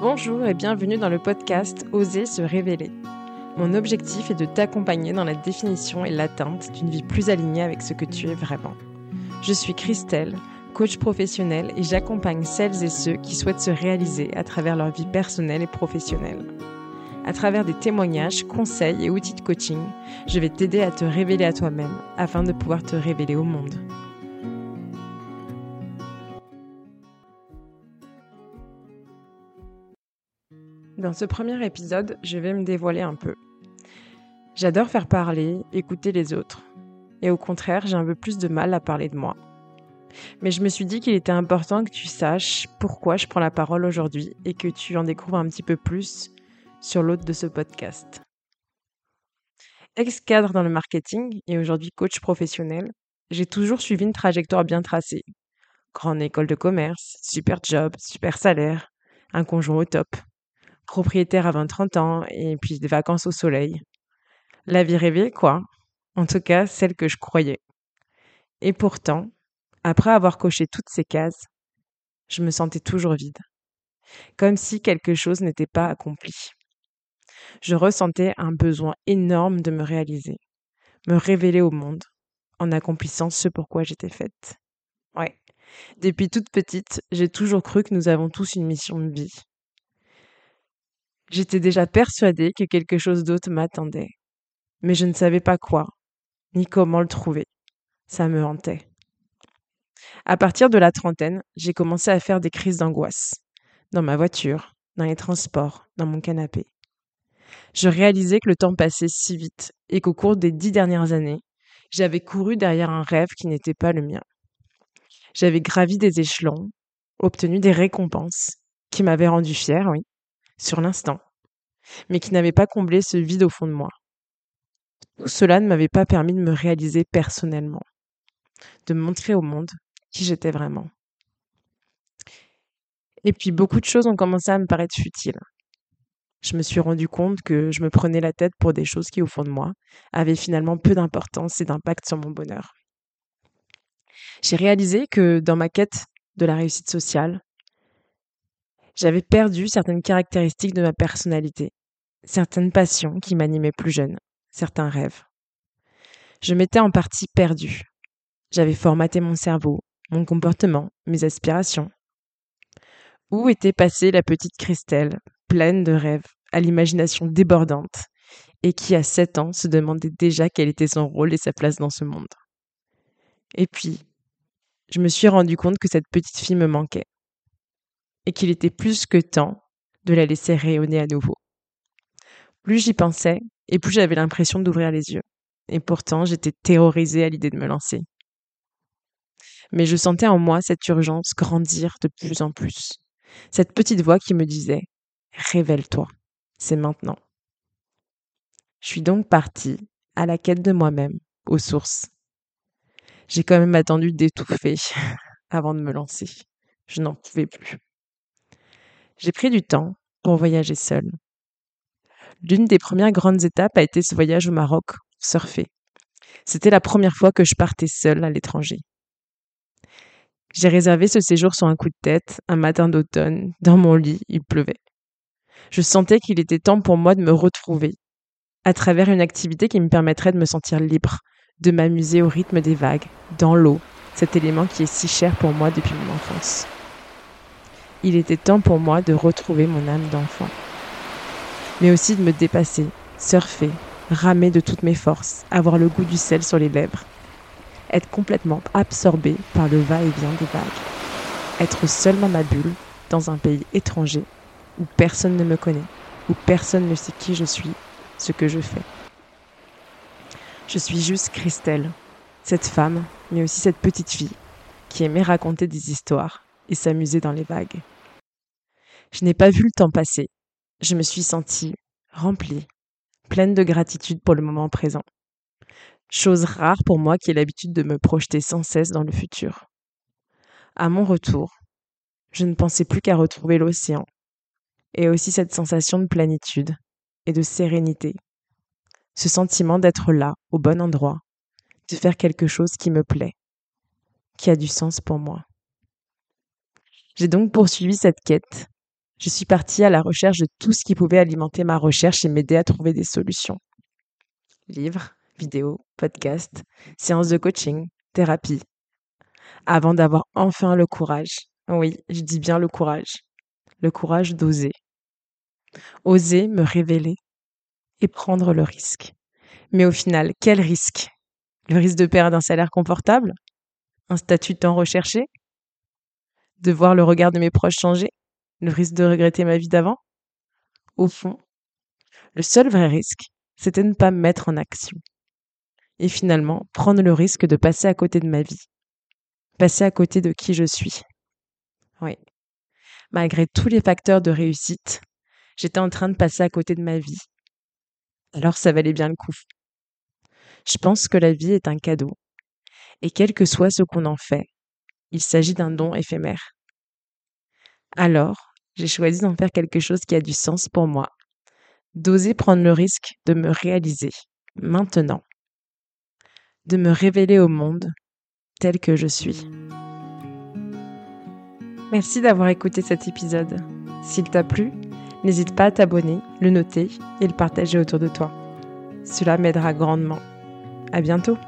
Bonjour et bienvenue dans le podcast Oser se révéler. Mon objectif est de t'accompagner dans la définition et l'atteinte d'une vie plus alignée avec ce que tu es vraiment. Je suis Christelle, coach professionnel et j'accompagne celles et ceux qui souhaitent se réaliser à travers leur vie personnelle et professionnelle. À travers des témoignages, conseils et outils de coaching, je vais t'aider à te révéler à toi-même afin de pouvoir te révéler au monde. Dans ce premier épisode, je vais me dévoiler un peu. J'adore faire parler, écouter les autres. Et au contraire, j'ai un peu plus de mal à parler de moi. Mais je me suis dit qu'il était important que tu saches pourquoi je prends la parole aujourd'hui et que tu en découvres un petit peu plus sur l'autre de ce podcast. Ex-cadre dans le marketing et aujourd'hui coach professionnel, j'ai toujours suivi une trajectoire bien tracée. Grande école de commerce, super job, super salaire, un conjoint au top propriétaire à 20-30 ans et puis des vacances au soleil. La vie rêvée, quoi. En tout cas, celle que je croyais. Et pourtant, après avoir coché toutes ces cases, je me sentais toujours vide. Comme si quelque chose n'était pas accompli. Je ressentais un besoin énorme de me réaliser, me révéler au monde, en accomplissant ce pourquoi j'étais faite. Ouais. Depuis toute petite, j'ai toujours cru que nous avons tous une mission de vie, J'étais déjà persuadée que quelque chose d'autre m'attendait. Mais je ne savais pas quoi, ni comment le trouver. Ça me hantait. À partir de la trentaine, j'ai commencé à faire des crises d'angoisse. Dans ma voiture, dans les transports, dans mon canapé. Je réalisais que le temps passait si vite et qu'au cours des dix dernières années, j'avais couru derrière un rêve qui n'était pas le mien. J'avais gravi des échelons, obtenu des récompenses, qui m'avaient rendu fière, oui, sur l'instant, mais qui n'avait pas comblé ce vide au fond de moi. Cela ne m'avait pas permis de me réaliser personnellement, de montrer au monde qui j'étais vraiment. Et puis beaucoup de choses ont commencé à me paraître futiles. Je me suis rendu compte que je me prenais la tête pour des choses qui, au fond de moi, avaient finalement peu d'importance et d'impact sur mon bonheur. J'ai réalisé que dans ma quête de la réussite sociale, j'avais perdu certaines caractéristiques de ma personnalité, certaines passions qui m'animaient plus jeune, certains rêves. Je m'étais en partie perdue. J'avais formaté mon cerveau, mon comportement, mes aspirations. Où était passée la petite Christelle, pleine de rêves, à l'imagination débordante, et qui à sept ans se demandait déjà quel était son rôle et sa place dans ce monde? Et puis, je me suis rendu compte que cette petite fille me manquait et qu'il était plus que temps de la laisser rayonner à nouveau. Plus j'y pensais, et plus j'avais l'impression d'ouvrir les yeux. Et pourtant, j'étais terrorisée à l'idée de me lancer. Mais je sentais en moi cette urgence grandir de plus en plus. Cette petite voix qui me disait Révèle-toi, c'est maintenant. Je suis donc partie à la quête de moi-même, aux sources. J'ai quand même attendu d'étouffer avant de me lancer. Je n'en pouvais plus. J'ai pris du temps pour voyager seule. L'une des premières grandes étapes a été ce voyage au Maroc, surfer. C'était la première fois que je partais seule à l'étranger. J'ai réservé ce séjour sur un coup de tête, un matin d'automne, dans mon lit, il pleuvait. Je sentais qu'il était temps pour moi de me retrouver, à travers une activité qui me permettrait de me sentir libre, de m'amuser au rythme des vagues, dans l'eau, cet élément qui est si cher pour moi depuis mon enfance il était temps pour moi de retrouver mon âme d'enfant. Mais aussi de me dépasser, surfer, ramer de toutes mes forces, avoir le goût du sel sur les lèvres. Être complètement absorbé par le va-et-vient des vagues. Être seul dans ma bulle, dans un pays étranger, où personne ne me connaît, où personne ne sait qui je suis, ce que je fais. Je suis juste Christelle, cette femme, mais aussi cette petite fille, qui aimait raconter des histoires, et s'amuser dans les vagues. Je n'ai pas vu le temps passer. Je me suis sentie remplie, pleine de gratitude pour le moment présent. Chose rare pour moi qui ai l'habitude de me projeter sans cesse dans le futur. À mon retour, je ne pensais plus qu'à retrouver l'océan, et aussi cette sensation de plénitude et de sérénité, ce sentiment d'être là, au bon endroit, de faire quelque chose qui me plaît, qui a du sens pour moi. J'ai donc poursuivi cette quête. Je suis partie à la recherche de tout ce qui pouvait alimenter ma recherche et m'aider à trouver des solutions. Livres, vidéos, podcasts, séances de coaching, thérapie. Avant d'avoir enfin le courage, oui, je dis bien le courage, le courage d'oser. Oser me révéler et prendre le risque. Mais au final, quel risque? Le risque de perdre un salaire confortable? Un statut temps recherché? De voir le regard de mes proches changer Le risque de regretter ma vie d'avant Au fond, le seul vrai risque, c'était ne pas me mettre en action. Et finalement, prendre le risque de passer à côté de ma vie. Passer à côté de qui je suis. Oui. Malgré tous les facteurs de réussite, j'étais en train de passer à côté de ma vie. Alors ça valait bien le coup. Je pense que la vie est un cadeau. Et quel que soit ce qu'on en fait, il s'agit d'un don éphémère. Alors, j'ai choisi d'en faire quelque chose qui a du sens pour moi, d'oser prendre le risque de me réaliser, maintenant, de me révéler au monde tel que je suis. Merci d'avoir écouté cet épisode. S'il t'a plu, n'hésite pas à t'abonner, le noter et le partager autour de toi. Cela m'aidera grandement. À bientôt!